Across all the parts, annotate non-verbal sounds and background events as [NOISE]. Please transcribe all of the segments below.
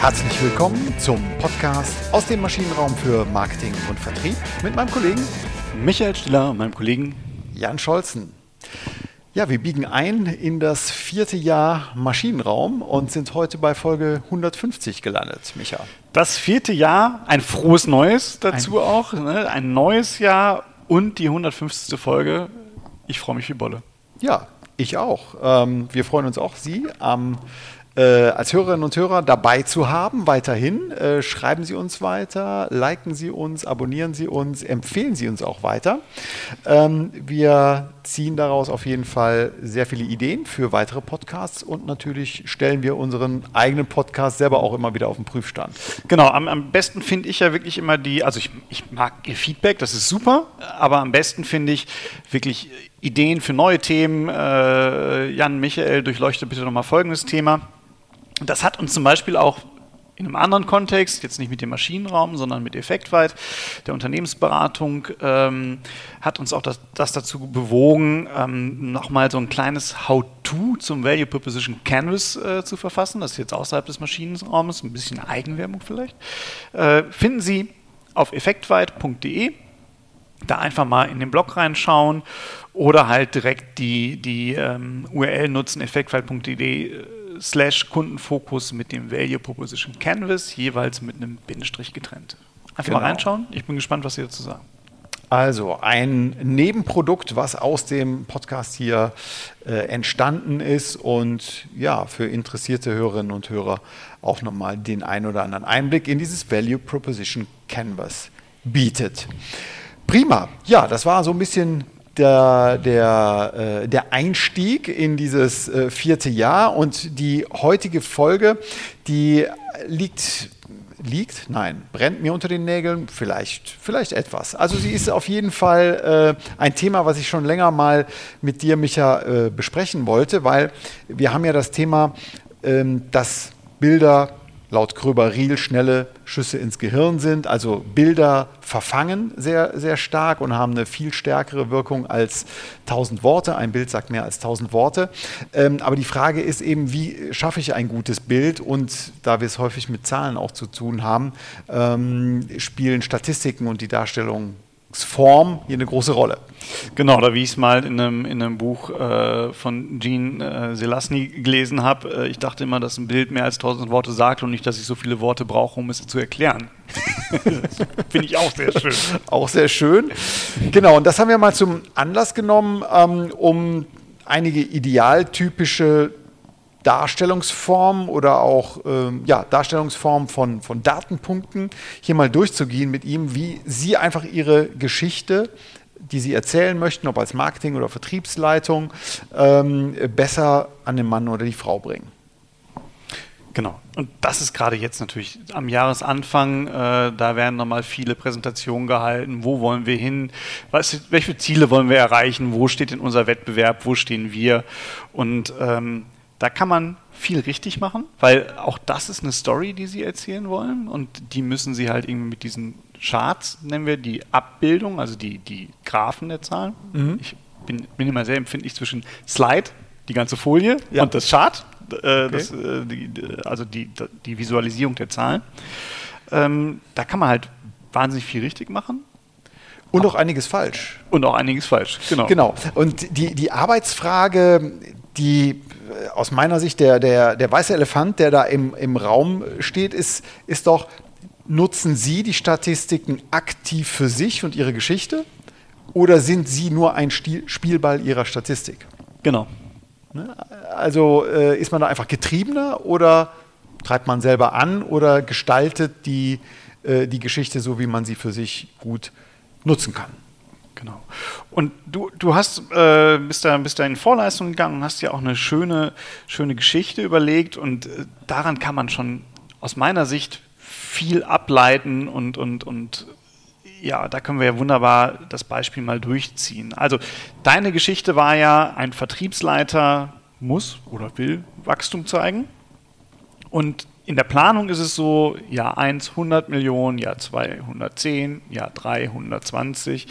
Herzlich willkommen zum Podcast aus dem Maschinenraum für Marketing und Vertrieb mit meinem Kollegen Michael Stiller und meinem Kollegen Jan Scholzen. Ja, wir biegen ein in das vierte Jahr Maschinenraum und sind heute bei Folge 150 gelandet, Micha. Das vierte Jahr, ein frohes Neues dazu ein auch, ne? ein neues Jahr und die 150. Folge. Ich freue mich wie Bolle. Ja, ich auch. Ähm, wir freuen uns auch, Sie am äh, als Hörerinnen und Hörer dabei zu haben, weiterhin. Äh, schreiben Sie uns weiter, liken Sie uns, abonnieren Sie uns, empfehlen Sie uns auch weiter. Ähm, wir ziehen daraus auf jeden Fall sehr viele Ideen für weitere Podcasts und natürlich stellen wir unseren eigenen Podcast selber auch immer wieder auf den Prüfstand. Genau, am, am besten finde ich ja wirklich immer die, also ich, ich mag Ihr Feedback, das ist super, aber am besten finde ich wirklich Ideen für neue Themen. Äh, Jan, Michael, durchleuchte bitte nochmal folgendes Thema. Das hat uns zum Beispiel auch in einem anderen Kontext, jetzt nicht mit dem Maschinenraum, sondern mit Effektweit, der Unternehmensberatung, ähm, hat uns auch das, das dazu bewogen, ähm, nochmal so ein kleines How-To zum Value Proposition Canvas äh, zu verfassen. Das ist jetzt außerhalb des Maschinenraums, ein bisschen Eigenwerbung vielleicht. Äh, finden Sie auf effektweit.de. Da einfach mal in den Blog reinschauen oder halt direkt die, die ähm, URL nutzen, effektweit.de slash Kundenfokus mit dem Value Proposition Canvas, jeweils mit einem Bindestrich getrennt. Einfach genau. mal reinschauen. Ich bin gespannt, was Sie dazu sagen. Also ein Nebenprodukt, was aus dem Podcast hier äh, entstanden ist und ja, für interessierte Hörerinnen und Hörer auch nochmal den ein oder anderen Einblick in dieses Value Proposition Canvas bietet. Prima. Ja, das war so ein bisschen der, der, äh, der Einstieg in dieses äh, vierte Jahr und die heutige Folge, die liegt liegt? Nein. Brennt mir unter den Nägeln? Vielleicht, vielleicht etwas. Also sie ist auf jeden Fall äh, ein Thema, was ich schon länger mal mit dir, Micha, äh, besprechen wollte, weil wir haben ja das Thema, ähm, dass Bilder laut Kröber-Riel schnelle Schüsse ins Gehirn sind. Also Bilder verfangen sehr, sehr stark und haben eine viel stärkere Wirkung als 1000 Worte. Ein Bild sagt mehr als 1000 Worte. Ähm, aber die Frage ist eben, wie schaffe ich ein gutes Bild? Und da wir es häufig mit Zahlen auch zu tun haben, ähm, spielen Statistiken und die Darstellung Form hier eine große Rolle. Genau, da wie ich es mal in einem, in einem Buch äh, von Jean äh, Selasny gelesen habe. Äh, ich dachte immer, dass ein Bild mehr als tausend Worte sagt und nicht, dass ich so viele Worte brauche, um es zu erklären. [LAUGHS] Finde ich auch sehr schön. auch sehr schön. Genau, und das haben wir mal zum Anlass genommen, ähm, um einige idealtypische Darstellungsform oder auch ähm, ja, Darstellungsform von, von Datenpunkten hier mal durchzugehen mit ihm, wie Sie einfach Ihre Geschichte, die Sie erzählen möchten, ob als Marketing- oder Vertriebsleitung, ähm, besser an den Mann oder die Frau bringen. Genau. Und das ist gerade jetzt natürlich am Jahresanfang. Äh, da werden nochmal viele Präsentationen gehalten. Wo wollen wir hin? Was, welche Ziele wollen wir erreichen? Wo steht in unser Wettbewerb? Wo stehen wir? Und ähm, da kann man viel richtig machen, weil auch das ist eine Story, die sie erzählen wollen und die müssen sie halt irgendwie mit diesen Charts, nennen wir die Abbildung, also die, die Graphen der Zahlen. Mhm. Ich bin, bin immer sehr empfindlich zwischen Slide, die ganze Folie, ja. und das Chart, äh, okay. das, äh, die, also die, die Visualisierung der Zahlen. Ähm, da kann man halt wahnsinnig viel richtig machen. Und auch einiges falsch. Und auch einiges falsch, genau. Genau. Und die, die Arbeitsfrage, die aus meiner Sicht der, der, der weiße Elefant, der da im, im Raum steht, ist, ist doch, nutzen Sie die Statistiken aktiv für sich und Ihre Geschichte oder sind Sie nur ein Spielball Ihrer Statistik? Genau. Ne? Also äh, ist man da einfach getriebener oder treibt man selber an oder gestaltet die, äh, die Geschichte so, wie man sie für sich gut nutzen kann? Genau. Und du, du hast, äh, bist, da, bist da in Vorleistung gegangen und hast ja auch eine schöne, schöne Geschichte überlegt und äh, daran kann man schon aus meiner Sicht viel ableiten und, und, und ja, da können wir ja wunderbar das Beispiel mal durchziehen. Also deine Geschichte war ja, ein Vertriebsleiter muss oder will Wachstum zeigen und in der Planung ist es so, Jahr 1 100 Millionen, Jahr 2 110, Jahr 3 120,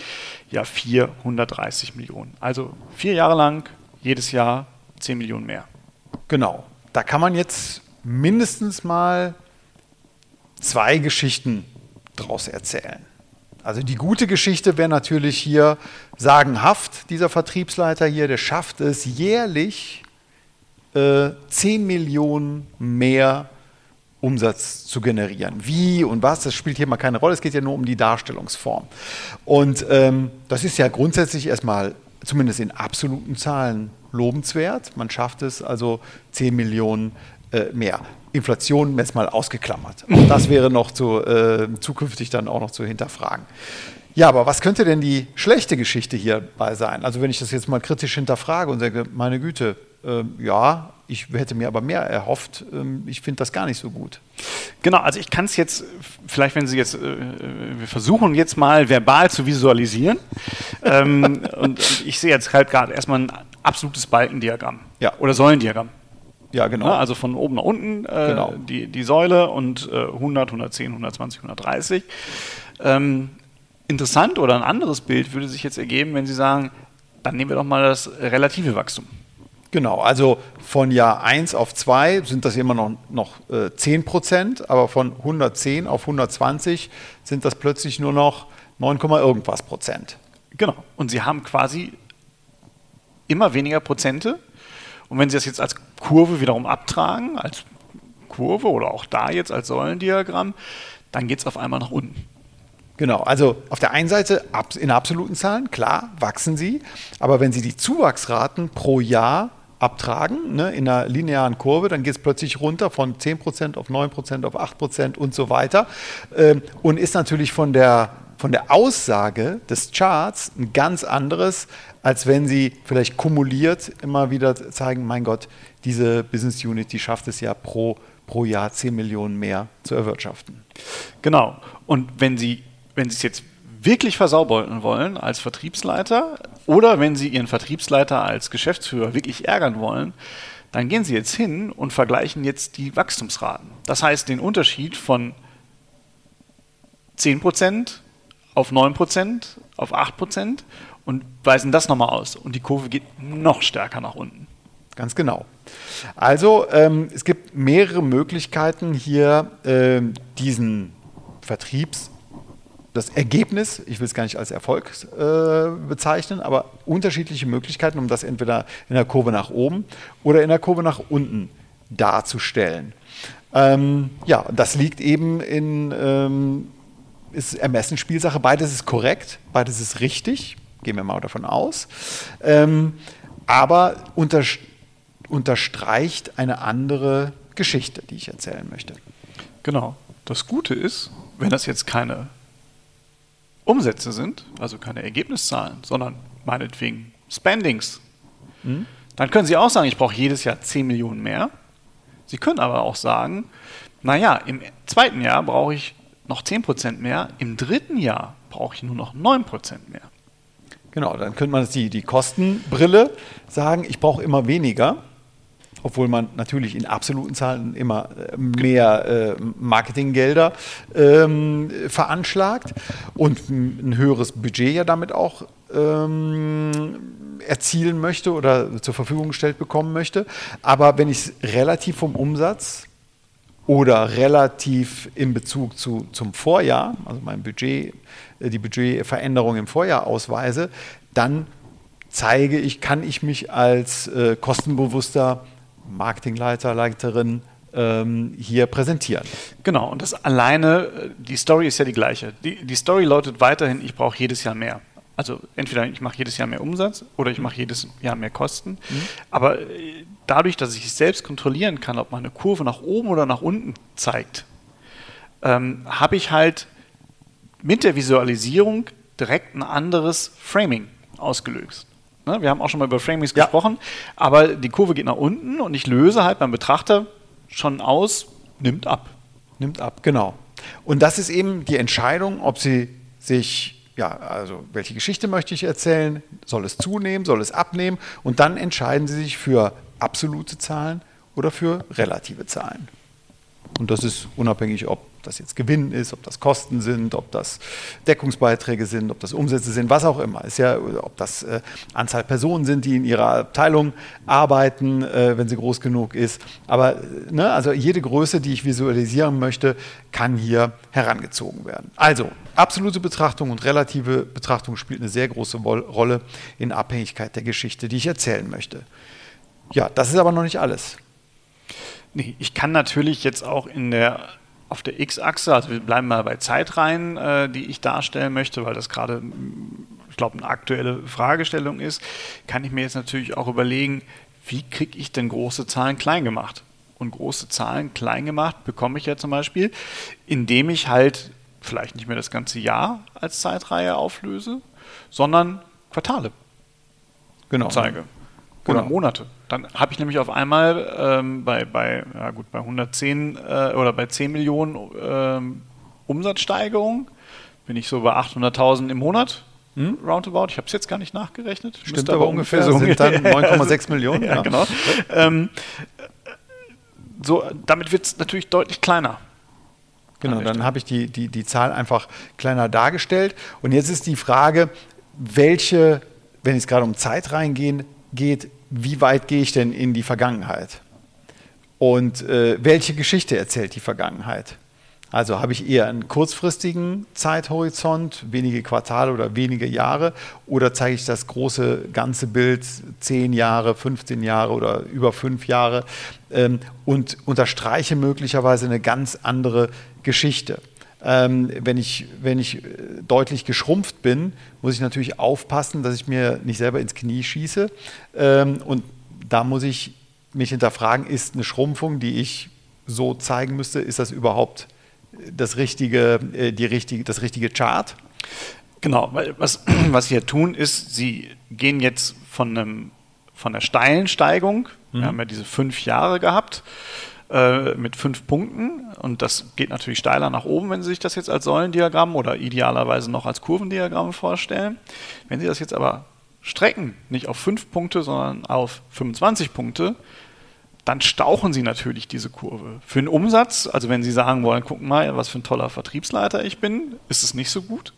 Jahr 4 130 Millionen. Also vier Jahre lang, jedes Jahr 10 Millionen mehr. Genau. Da kann man jetzt mindestens mal zwei Geschichten daraus erzählen. Also die gute Geschichte wäre natürlich hier sagenhaft, dieser Vertriebsleiter hier, der schafft es jährlich äh, 10 Millionen mehr Umsatz zu generieren. Wie und was, das spielt hier mal keine Rolle, es geht ja nur um die Darstellungsform. Und ähm, das ist ja grundsätzlich erstmal, zumindest in absoluten Zahlen, lobenswert. Man schafft es also 10 Millionen äh, mehr. Inflation jetzt mal ausgeklammert. Auch das wäre noch zu, äh, zukünftig dann auch noch zu hinterfragen. Ja, aber was könnte denn die schlechte Geschichte hierbei sein? Also wenn ich das jetzt mal kritisch hinterfrage und sage, meine Güte, ja, ich hätte mir aber mehr erhofft, ähm, ich finde das gar nicht so gut. Genau, also ich kann es jetzt, vielleicht wenn Sie jetzt, äh, wir versuchen jetzt mal verbal zu visualisieren. ähm, [LAUGHS] und, und, ich sehe jetzt halt gerade erstmal ein absolutes Balkendiagramm ja. oder Säulendiagramm. Ja, genau. Ja, also von oben nach unten äh, genau. die, die Säule und äh, 100, 110, 120, 130. Ähm, interessant oder ein anderes Bild würde sich jetzt ergeben, wenn Sie sagen, dann nehmen wir doch mal das relative Wachstum. Genau, also von Jahr 1 auf 2 sind das immer noch, noch äh, 10 Prozent, aber von 110 auf 120 sind das plötzlich nur noch 9, irgendwas Prozent. Genau, und Sie haben quasi immer weniger Prozente und wenn Sie das jetzt als Kurve wiederum abtragen, als Kurve oder auch da jetzt als Säulendiagramm, dann geht es auf einmal nach unten. Genau, also auf der einen Seite in absoluten Zahlen, klar, wachsen sie, aber wenn Sie die Zuwachsraten pro Jahr abtragen, ne, in einer linearen Kurve, dann geht es plötzlich runter von 10% auf 9%, auf 8% und so weiter. Ähm, und ist natürlich von der, von der Aussage des Charts ein ganz anderes, als wenn sie vielleicht kumuliert immer wieder zeigen, mein Gott, diese Business Unit, die schafft es ja pro, pro Jahr 10 Millionen mehr zu erwirtschaften. Genau. Und wenn Sie, wenn Sie es jetzt wirklich versaubern wollen als Vertriebsleiter oder wenn Sie Ihren Vertriebsleiter als Geschäftsführer wirklich ärgern wollen, dann gehen Sie jetzt hin und vergleichen jetzt die Wachstumsraten. Das heißt, den Unterschied von 10% auf 9%, auf 8% und weisen das nochmal aus. Und die Kurve geht noch stärker nach unten. Ganz genau. Also ähm, es gibt mehrere Möglichkeiten hier äh, diesen Vertriebs, das Ergebnis, ich will es gar nicht als Erfolg äh, bezeichnen, aber unterschiedliche Möglichkeiten, um das entweder in der Kurve nach oben oder in der Kurve nach unten darzustellen. Ähm, ja, das liegt eben in ähm, ist Ermessensspielsache. Beides ist korrekt, beides ist richtig gehen wir mal davon aus. Ähm, aber unter, unterstreicht eine andere Geschichte, die ich erzählen möchte. Genau. Das Gute ist, wenn das jetzt keine Umsätze sind, also keine Ergebniszahlen, sondern meinetwegen Spendings, mhm. dann können Sie auch sagen, ich brauche jedes Jahr 10 Millionen mehr. Sie können aber auch sagen, naja, im zweiten Jahr brauche ich noch 10 Prozent mehr, im dritten Jahr brauche ich nur noch 9 Prozent mehr. Genau, dann könnte man die, die Kostenbrille sagen, ich brauche immer weniger, obwohl man natürlich in absoluten Zahlen immer äh, mehr äh, Marketinggelder ähm, veranschlagt und ein höheres Budget ja damit auch ähm, erzielen möchte oder zur Verfügung gestellt bekommen möchte. Aber wenn ich es relativ vom Umsatz oder relativ in Bezug zu, zum Vorjahr, also mein Budget, äh, die Budgetveränderung im Vorjahr ausweise, dann zeige ich, kann ich mich als äh, kostenbewusster Marketingleiter, Leiterin ähm, hier präsentieren. Genau, und das alleine, äh, die Story ist ja die gleiche. Die, die Story lautet weiterhin, ich brauche jedes Jahr mehr. Also entweder ich mache jedes Jahr mehr Umsatz oder ich mache jedes Jahr mehr Kosten. Mhm. Aber dadurch, dass ich selbst kontrollieren kann, ob meine Kurve nach oben oder nach unten zeigt, ähm, habe ich halt mit der Visualisierung direkt ein anderes Framing ausgelöst. Ne? Wir haben auch schon mal über Framings ja. gesprochen, aber die Kurve geht nach unten und ich löse halt beim Betrachter schon aus, nimmt ab. Nimmt ab, genau. Und das ist eben die Entscheidung, ob sie sich ja, also welche Geschichte möchte ich erzählen? Soll es zunehmen? Soll es abnehmen? Und dann entscheiden Sie sich für absolute Zahlen oder für relative Zahlen. Und das ist unabhängig, ob ob das jetzt Gewinn ist, ob das Kosten sind, ob das Deckungsbeiträge sind, ob das Umsätze sind, was auch immer. Ist ja, ob das äh, Anzahl Personen sind, die in ihrer Abteilung arbeiten, äh, wenn sie groß genug ist. Aber ne, also jede Größe, die ich visualisieren möchte, kann hier herangezogen werden. Also absolute Betrachtung und relative Betrachtung spielt eine sehr große Rolle in Abhängigkeit der Geschichte, die ich erzählen möchte. Ja, das ist aber noch nicht alles. Nee, ich kann natürlich jetzt auch in der auf der X-Achse, also wir bleiben mal bei Zeitreihen, äh, die ich darstellen möchte, weil das gerade, ich glaube, eine aktuelle Fragestellung ist, kann ich mir jetzt natürlich auch überlegen, wie kriege ich denn große Zahlen klein gemacht? Und große Zahlen klein gemacht bekomme ich ja zum Beispiel, indem ich halt vielleicht nicht mehr das ganze Jahr als Zeitreihe auflöse, sondern Quartale genau. zeige. Oder genau. Monate. Dann habe ich nämlich auf einmal ähm, bei, bei, ja gut, bei 110 äh, oder bei 10 Millionen ähm, Umsatzsteigerung bin ich so bei 800.000 im Monat. Hm? Roundabout. Ich habe es jetzt gar nicht nachgerechnet. Stimmt Müsste aber ungefähr so. Sind dann 9,6 [LAUGHS] Millionen. ja, ja, genau. Ähm, so, damit wird es natürlich deutlich kleiner. Genau, dann habe ich die, die, die Zahl einfach kleiner dargestellt. Und jetzt ist die Frage, welche, wenn es gerade um Zeit reingehen geht, wie weit gehe ich denn in die Vergangenheit? Und äh, welche Geschichte erzählt die Vergangenheit? Also habe ich eher einen kurzfristigen Zeithorizont, wenige Quartale oder wenige Jahre, oder zeige ich das große ganze Bild, 10 Jahre, 15 Jahre oder über 5 Jahre ähm, und unterstreiche möglicherweise eine ganz andere Geschichte. Ähm, wenn, ich, wenn ich äh, deutlich geschrumpft bin, muss ich natürlich aufpassen, dass ich mir nicht selber ins Knie schieße. Ähm, und da muss ich mich hinterfragen, ist eine Schrumpfung, die ich so zeigen müsste, ist das überhaupt das richtige, äh, die richtige, das richtige Chart? Genau, weil was, [CLEARS THROAT] was Sie hier tun, ist, Sie gehen jetzt von, einem, von einer steilen Steigung, mhm. wir haben ja diese fünf Jahre gehabt, äh, mit fünf Punkten und das geht natürlich steiler nach oben, wenn Sie sich das jetzt als Säulendiagramm oder idealerweise noch als Kurvendiagramm vorstellen. Wenn Sie das jetzt aber strecken, nicht auf fünf Punkte, sondern auf 25 Punkte, dann stauchen sie natürlich diese Kurve. Für den Umsatz, also wenn sie sagen wollen, gucken mal, was für ein toller Vertriebsleiter ich bin, ist es nicht so gut.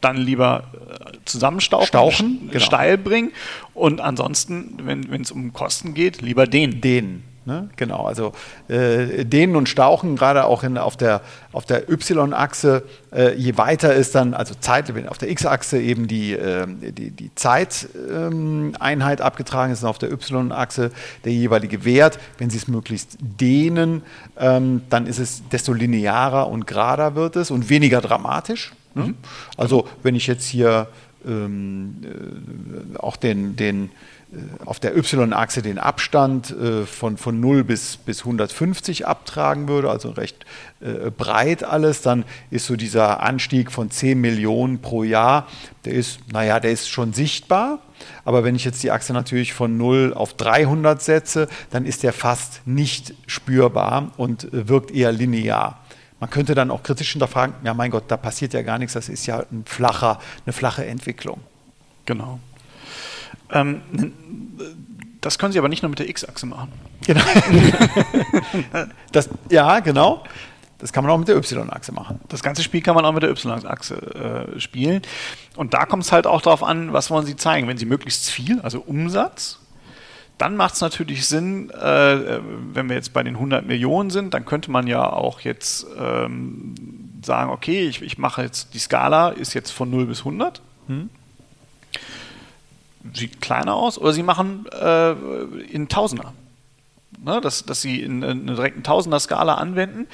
Dann lieber äh, zusammenstauchen, Stauchen, genau. steil bringen und ansonsten, wenn es um Kosten geht, lieber den. Den. Ne? Genau, also äh, Dehnen und Stauchen, gerade auch in, auf der, auf der Y-Achse, äh, je weiter ist dann, also Zeit, auf der X-Achse eben die, äh, die, die Zeiteinheit ähm, abgetragen ist und auf der Y-Achse der jeweilige Wert. Wenn Sie es möglichst dehnen, ähm, dann ist es, desto linearer und gerader wird es und weniger dramatisch. Ne? Mhm. Also wenn ich jetzt hier ähm, äh, auch den, den auf der Y-Achse den Abstand äh, von, von 0 bis, bis 150 abtragen würde, also recht äh, breit alles, dann ist so dieser Anstieg von 10 Millionen pro Jahr, der ist, naja, der ist schon sichtbar. Aber wenn ich jetzt die Achse natürlich von 0 auf 300 setze, dann ist der fast nicht spürbar und wirkt eher linear. Man könnte dann auch kritisch hinterfragen, ja mein Gott, da passiert ja gar nichts, das ist ja ein flacher, eine flache Entwicklung. Genau. Ähm, das können Sie aber nicht nur mit der X-Achse machen. Genau. [LAUGHS] das, ja, genau. Das kann man auch mit der Y-Achse machen. Das ganze Spiel kann man auch mit der Y-Achse äh, spielen. Und da kommt es halt auch darauf an, was wollen Sie zeigen. Wenn Sie möglichst viel, also Umsatz, dann macht es natürlich Sinn, äh, wenn wir jetzt bei den 100 Millionen sind, dann könnte man ja auch jetzt ähm, sagen, okay, ich, ich, mache jetzt, die Skala ist jetzt von 0 bis 100. Hm sieht kleiner aus, oder sie machen äh, in Tausender. Ne, dass, dass sie in, in einer direkten Tausender-Skala anwenden.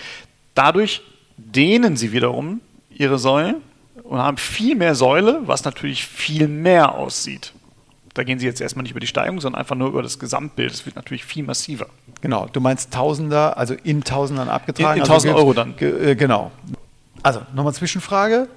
Dadurch dehnen sie wiederum ihre Säulen und haben viel mehr Säule, was natürlich viel mehr aussieht. Da gehen sie jetzt erstmal nicht über die Steigung, sondern einfach nur über das Gesamtbild. Es wird natürlich viel massiver. Genau, du meinst Tausender, also in Tausendern abgetragen? In, in 1000 also, Euro dann. Äh, genau. Also nochmal Zwischenfrage.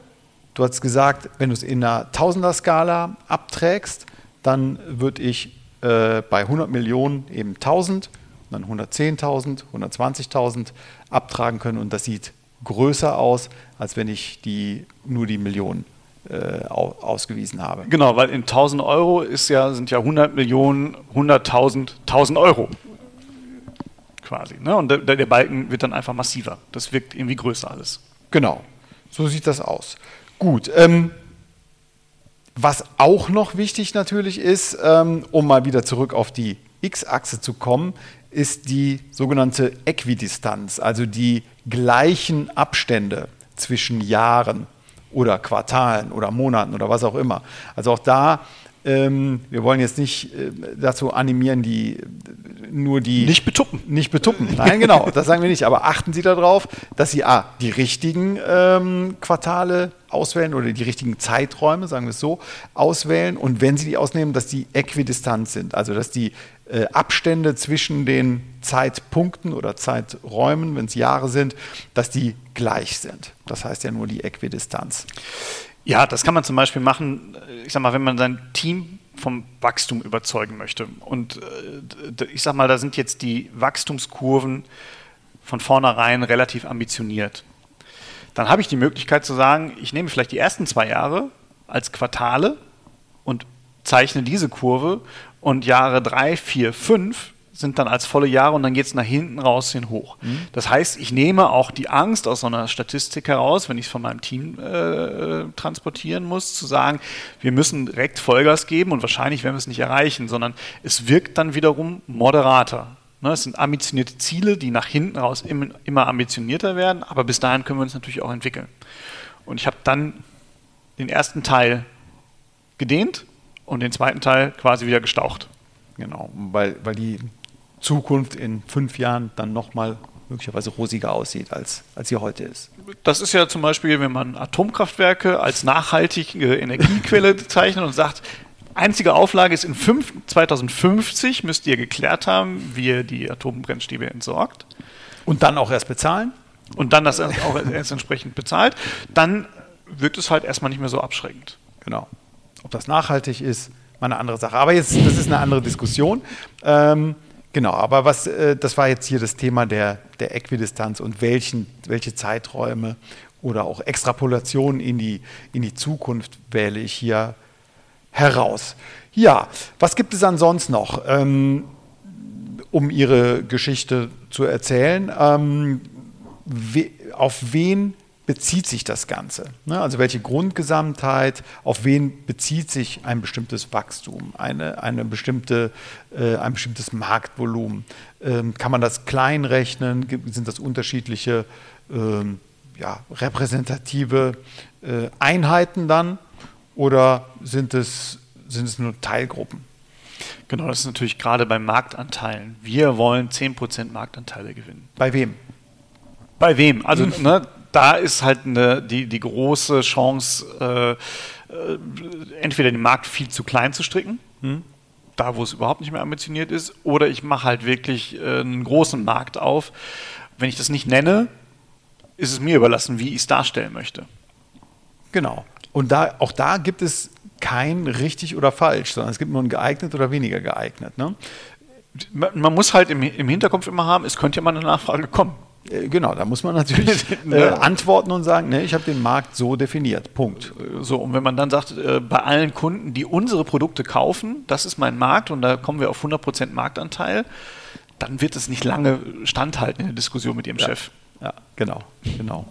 Du hast gesagt, wenn du es in einer Tausender-Skala abträgst, dann würde ich äh, bei 100 Millionen eben 1000, dann 110.000, 120.000 abtragen können und das sieht größer aus, als wenn ich die, nur die Millionen äh, ausgewiesen habe. Genau, weil in 1000 Euro ist ja, sind ja 100 Millionen, 100.000, 1000 Euro. quasi. Ne? Und der, der Balken wird dann einfach massiver. Das wirkt irgendwie größer alles. Genau, so sieht das aus. Gut, ähm, was auch noch wichtig natürlich ist, ähm, um mal wieder zurück auf die X-Achse zu kommen, ist die sogenannte Äquidistanz, also die gleichen Abstände zwischen Jahren oder Quartalen oder Monaten oder was auch immer. Also auch da, ähm, wir wollen jetzt nicht äh, dazu animieren, die nur die. Nicht betuppen. Nicht betuppen. Nein, genau, das sagen wir nicht. Aber achten Sie darauf, dass Sie A, die richtigen ähm, Quartale auswählen oder die richtigen Zeiträume, sagen wir es so, auswählen. Und wenn Sie die ausnehmen, dass die äquidistant sind, also dass die äh, Abstände zwischen den Zeitpunkten oder Zeiträumen, wenn es Jahre sind, dass die gleich sind. Das heißt ja nur die Äquidistanz. Ja, das kann man zum Beispiel machen, äh, ich sag mal, wenn man sein Team vom Wachstum überzeugen möchte. Und äh, ich sag mal, da sind jetzt die Wachstumskurven von vornherein relativ ambitioniert. Dann habe ich die Möglichkeit zu sagen, ich nehme vielleicht die ersten zwei Jahre als Quartale und zeichne diese Kurve und Jahre drei, vier, fünf sind dann als volle Jahre und dann geht es nach hinten raus hin hoch. Mhm. Das heißt, ich nehme auch die Angst aus so einer Statistik heraus, wenn ich es von meinem Team äh, transportieren muss, zu sagen, wir müssen direkt Vollgas geben und wahrscheinlich werden wir es nicht erreichen, sondern es wirkt dann wiederum moderater. Ne, es sind ambitionierte Ziele, die nach hinten raus immer, immer ambitionierter werden, aber bis dahin können wir uns natürlich auch entwickeln. Und ich habe dann den ersten Teil gedehnt und den zweiten Teil quasi wieder gestaucht. Genau, weil, weil die Zukunft in fünf Jahren dann nochmal möglicherweise rosiger aussieht, als, als sie heute ist. Das ist ja zum Beispiel, wenn man Atomkraftwerke als nachhaltige Energiequelle [LAUGHS] zeichnet und sagt, einzige Auflage ist in fünf, 2050 müsst ihr geklärt haben, wie ihr die Atombrennstäbe entsorgt. Und dann auch erst bezahlen? Und dann das auch erst entsprechend bezahlt. Dann wirkt es halt erstmal nicht mehr so abschreckend. Genau. Ob das nachhaltig ist, mal eine andere Sache. Aber jetzt, das ist eine andere Diskussion. Ähm, Genau, aber was, äh, das war jetzt hier das Thema der, der Äquidistanz und welchen, welche Zeiträume oder auch Extrapolationen in die, in die Zukunft wähle ich hier heraus. Ja, was gibt es ansonsten noch, ähm, um Ihre Geschichte zu erzählen? Ähm, we, auf wen bezieht sich das Ganze? Ne? Also welche Grundgesamtheit, auf wen bezieht sich ein bestimmtes Wachstum, eine, eine bestimmte, äh, ein bestimmtes Marktvolumen? Ähm, kann man das klein rechnen? Sind das unterschiedliche ähm, ja, repräsentative äh, Einheiten dann oder sind es, sind es nur Teilgruppen? Genau, das ist natürlich gerade bei Marktanteilen. Wir wollen 10% Marktanteile gewinnen. Bei wem? Bei wem? Also, ne, da ist halt eine, die, die große Chance, äh, äh, entweder den Markt viel zu klein zu stricken, hm? da wo es überhaupt nicht mehr ambitioniert ist, oder ich mache halt wirklich äh, einen großen Markt auf. Wenn ich das nicht nenne, ist es mir überlassen, wie ich es darstellen möchte. Genau. Und da, auch da gibt es kein richtig oder falsch, sondern es gibt nur ein geeignet oder weniger geeignet. Ne? Man muss halt im, im Hinterkopf immer haben, es könnte ja mal eine Nachfrage kommen. Äh, genau, da muss man natürlich [LAUGHS] äh, antworten und sagen, ne, ich habe den Markt so definiert. Punkt. So, und wenn man dann sagt, äh, bei allen Kunden, die unsere Produkte kaufen, das ist mein Markt und da kommen wir auf 100% Marktanteil, dann wird es nicht lange standhalten in der Diskussion mit Ihrem ja. Chef. Ja, genau, genau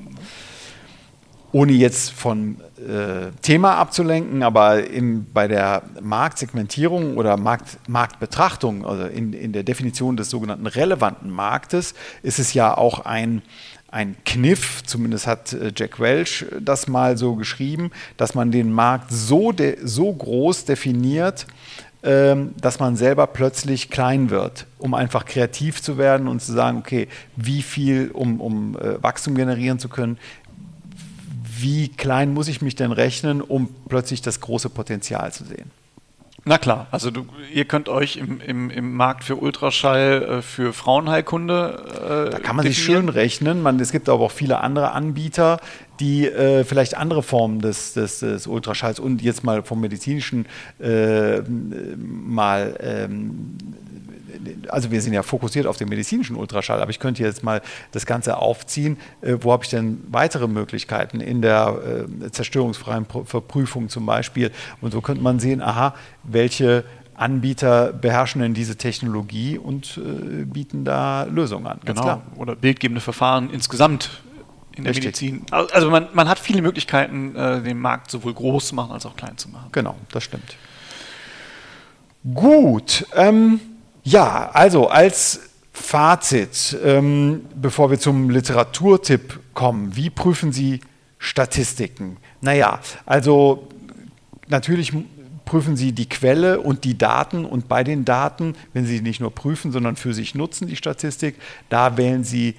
ohne jetzt von äh, Thema abzulenken, aber im, bei der Marktsegmentierung oder Markt, Marktbetrachtung, also in, in der Definition des sogenannten relevanten Marktes, ist es ja auch ein, ein Kniff, zumindest hat äh, Jack Welch das mal so geschrieben, dass man den Markt so, de, so groß definiert, ähm, dass man selber plötzlich klein wird, um einfach kreativ zu werden und zu sagen, okay, wie viel, um, um äh, Wachstum generieren zu können, wie klein muss ich mich denn rechnen, um plötzlich das große Potenzial zu sehen? Na klar, also du, ihr könnt euch im, im, im Markt für Ultraschall äh, für Frauenheilkunde. Äh, da kann man definieren. sich schön rechnen. Man, es gibt aber auch viele andere Anbieter, die äh, vielleicht andere Formen des, des, des, Ultraschalls und jetzt mal vom medizinischen äh, mal ähm, also wir sind ja fokussiert auf den medizinischen Ultraschall, aber ich könnte jetzt mal das Ganze aufziehen. Äh, wo habe ich denn weitere Möglichkeiten in der äh, zerstörungsfreien Verprüfung zum Beispiel? Und so könnte man sehen, aha, welche Anbieter beherrschen denn diese Technologie und äh, bieten da Lösungen an. Genau. Oder bildgebende Verfahren insgesamt in der Richtig. Medizin. Also man, man, hat viele Möglichkeiten, äh, den Markt sowohl groß zu machen als auch klein zu machen. Genau, das stimmt. Gut. Ähm, ja, also als Fazit, ähm, bevor wir zum Literaturtipp kommen, wie prüfen Sie Statistiken? Naja, also natürlich prüfen Sie die Quelle und die Daten und bei den Daten, wenn Sie nicht nur prüfen, sondern für sich nutzen, die Statistik, da wählen Sie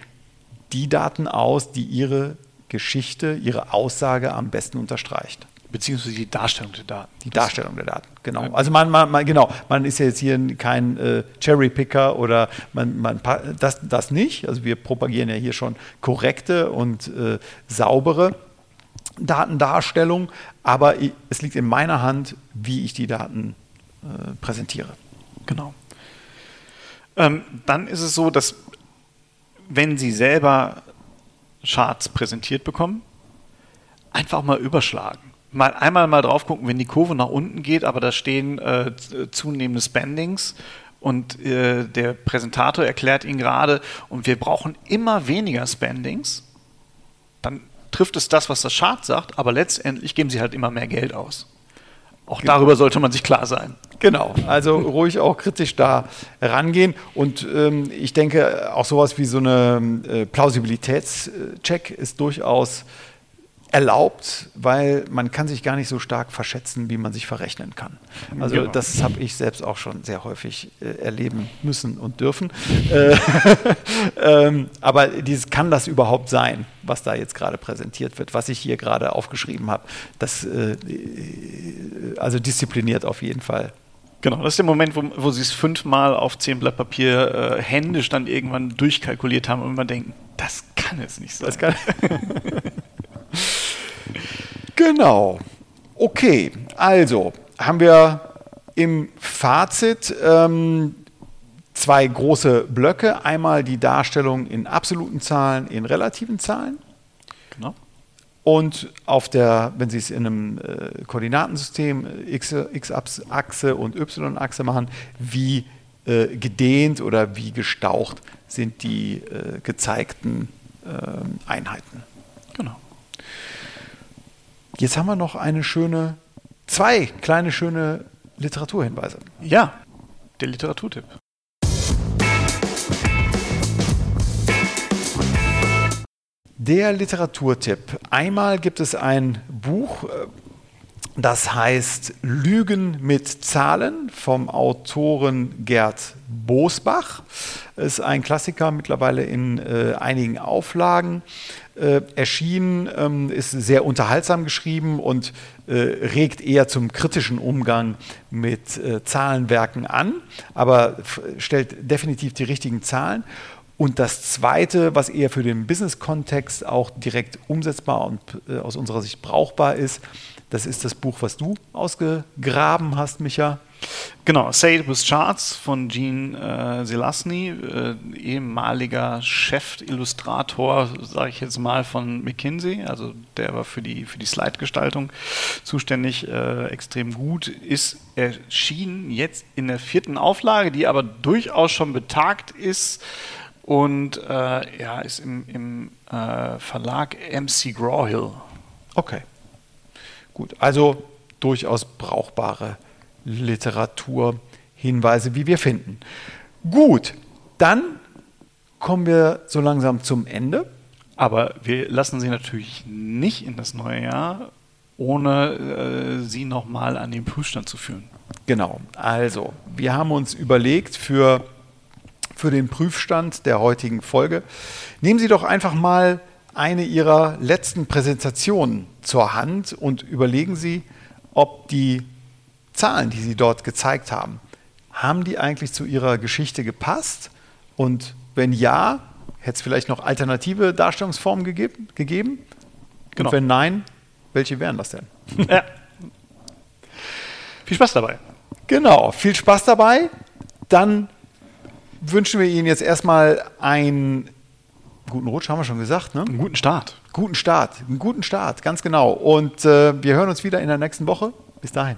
die Daten aus, die Ihre Geschichte, Ihre Aussage am besten unterstreicht. Beziehungsweise die Darstellung der Daten. Die Darstellung der Daten, genau. Also man, man, man genau, man ist ja jetzt hier kein äh, Cherry-Picker oder man, man das, das nicht. Also wir propagieren ja hier schon korrekte und äh, saubere Datendarstellung, aber es liegt in meiner Hand, wie ich die Daten äh, präsentiere. Genau. Ähm, dann ist es so, dass wenn Sie selber Charts präsentiert bekommen, einfach mal überschlagen. Mal einmal mal drauf gucken, wenn die Kurve nach unten geht, aber da stehen äh, zunehmende Spendings und äh, der Präsentator erklärt Ihnen gerade, und wir brauchen immer weniger Spendings, dann trifft es das, was das Chart sagt, aber letztendlich geben Sie halt immer mehr Geld aus. Auch genau. darüber sollte man sich klar sein. Genau, also ruhig auch kritisch da rangehen. Und ähm, ich denke, auch sowas wie so eine äh, Plausibilitätscheck ist durchaus erlaubt, weil man kann sich gar nicht so stark verschätzen, wie man sich verrechnen kann. Also genau. das habe ich selbst auch schon sehr häufig äh, erleben müssen und dürfen. [LAUGHS] Äh, [LAUGHS] ähm, aber dieses kann das überhaupt sein, was da jetzt gerade präsentiert wird, was ich hier gerade aufgeschrieben habe. Das äh, also diszipliniert auf jeden Fall. Genau, das ist der Moment, wo, wo sie es fünfmal auf zehn Blatt Papier äh, händisch dann irgendwann durchkalkuliert haben und immer denken, das kann es nicht sein. Das kann [LAUGHS] Genau. Okay, also haben wir im Fazit ähm, zwei große Blöcke. Einmal die Darstellung in absoluten Zahlen, in relativen Zahlen. Genau. Und auf der, wenn Sie es in einem äh, Koordinatensystem X-Achse und Y-Achse machen, wie äh, gedehnt oder wie gestaucht sind die äh, gezeigten ähm, Einheiten. Genau. Jetzt haben wir noch eine schöne, zwei kleine schöne Literaturhinweise. Ja, der Literaturtipp. Der Literaturtipp. Einmal gibt es ein Buch, äh, das heißt Lügen mit Zahlen vom Autoren Gerd Bosbach. Ist ein Klassiker mittlerweile in äh, einigen Auflagen äh, erschienen, ähm, ist sehr unterhaltsam geschrieben und äh, regt eher zum kritischen Umgang mit äh, Zahlenwerken an, aber stellt definitiv die richtigen Zahlen. Und das Zweite, was eher für den Business-Kontext auch direkt umsetzbar und äh, aus unserer Sicht brauchbar ist, das ist das Buch, was du ausgegraben hast, Micha. Genau, Say It With Charts von Gene äh, Selasny, äh, ehemaliger Chefillustrator, sage ich jetzt mal, von McKinsey. Also der war für die, für die Slide-Gestaltung zuständig, äh, extrem gut. Ist erschienen jetzt in der vierten Auflage, die aber durchaus schon betagt ist und äh, ja, ist im, im äh, Verlag MC Grawhill. Okay, gut. Also durchaus brauchbare Literaturhinweise, wie wir finden. Gut, dann kommen wir so langsam zum Ende. Aber wir lassen Sie natürlich nicht in das neue Jahr, ohne äh, Sie nochmal an den Prüfstand zu führen. Genau, also wir haben uns überlegt für, für den Prüfstand der heutigen Folge, nehmen Sie doch einfach mal eine Ihrer letzten Präsentationen zur Hand und überlegen Sie, ob die Zahlen, die Sie dort gezeigt haben, haben die eigentlich zu Ihrer Geschichte gepasst? Und wenn ja, hätte es vielleicht noch alternative Darstellungsformen gegeben? gegeben? Genau. Und wenn nein, welche wären das denn? Ja. Viel Spaß dabei. Genau, viel Spaß dabei. Dann wünschen wir Ihnen jetzt erstmal einen guten Rutsch, haben wir schon gesagt. Ne? Einen guten Start. Guten Start, einen guten Start, ganz genau. Und äh, wir hören uns wieder in der nächsten Woche. Bis dahin.